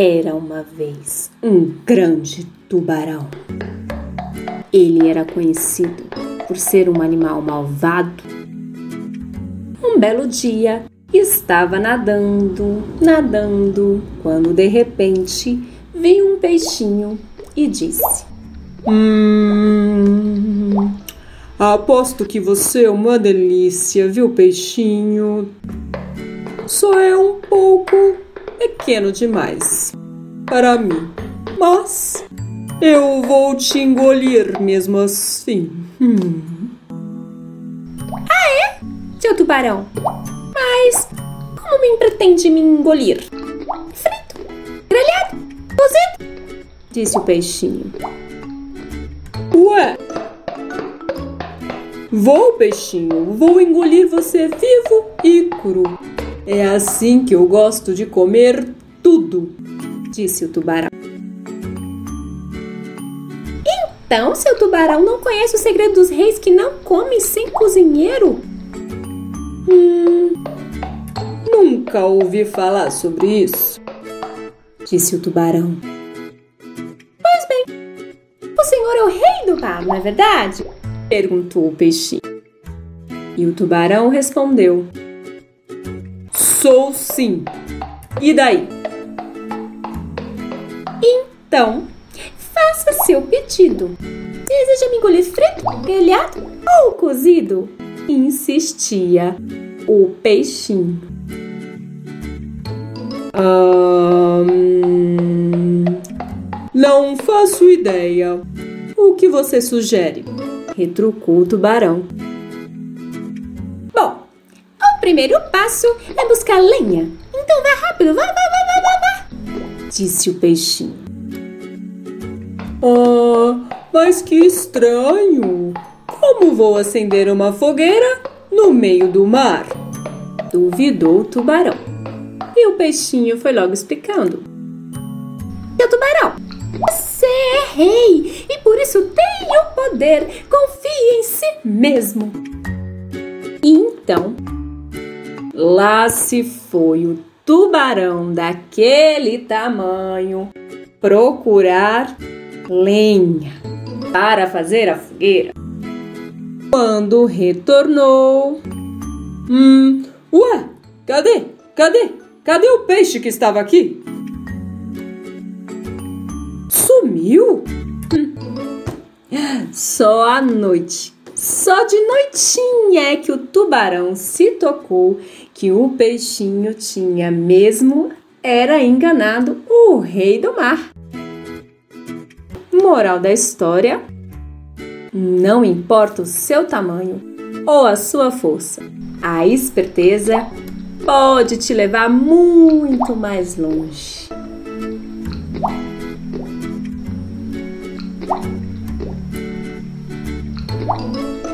Era uma vez um grande tubarão. Ele era conhecido por ser um animal malvado. Um belo dia, estava nadando, nadando, quando de repente veio um peixinho e disse: Hum. Aposto que você é uma delícia, viu, peixinho? Só é um pouco pequeno demais para mim, mas eu vou te engolir mesmo assim. Hum. Ah, é? Seu tubarão. Mas como me pretende me engolir? Frito, grelhado, cozido? Disse o peixinho. Ué? Vou, peixinho, vou engolir você vivo e cru. É assim que eu gosto de comer tudo, disse o tubarão. Então, seu tubarão não conhece o segredo dos reis que não comem sem cozinheiro? Hum, nunca ouvi falar sobre isso, disse o tubarão. Pois bem, o senhor é o rei do mar, não é verdade? perguntou o peixinho. E o tubarão respondeu: Sou sim. E daí? Então, faça seu pedido. Deseja me engolir frito, grelhado ou cozido? Insistia o peixinho. Hum, não faço ideia. O que você sugere? Retrucou o tubarão. Primeiro passo é buscar lenha. Então vá rápido, vá, vá, vá, vá, vá, vá. Disse o peixinho. Ah, mas que estranho! Como vou acender uma fogueira no meio do mar? Duvidou o tubarão. E o peixinho foi logo explicando. Seu tubarão, você é rei e por isso tem o poder. Confie em si mesmo. E então, lá se foi o tubarão daquele tamanho procurar lenha para fazer a fogueira. Quando retornou. Hum, ué, cadê? Cadê? Cadê o peixe que estava aqui? Sumiu? Só à noite, só de noitinha é que o tubarão se tocou que o peixinho tinha mesmo era enganado o rei do mar. Moral da história: não importa o seu tamanho ou a sua força, a esperteza pode te levar muito mais longe. 음.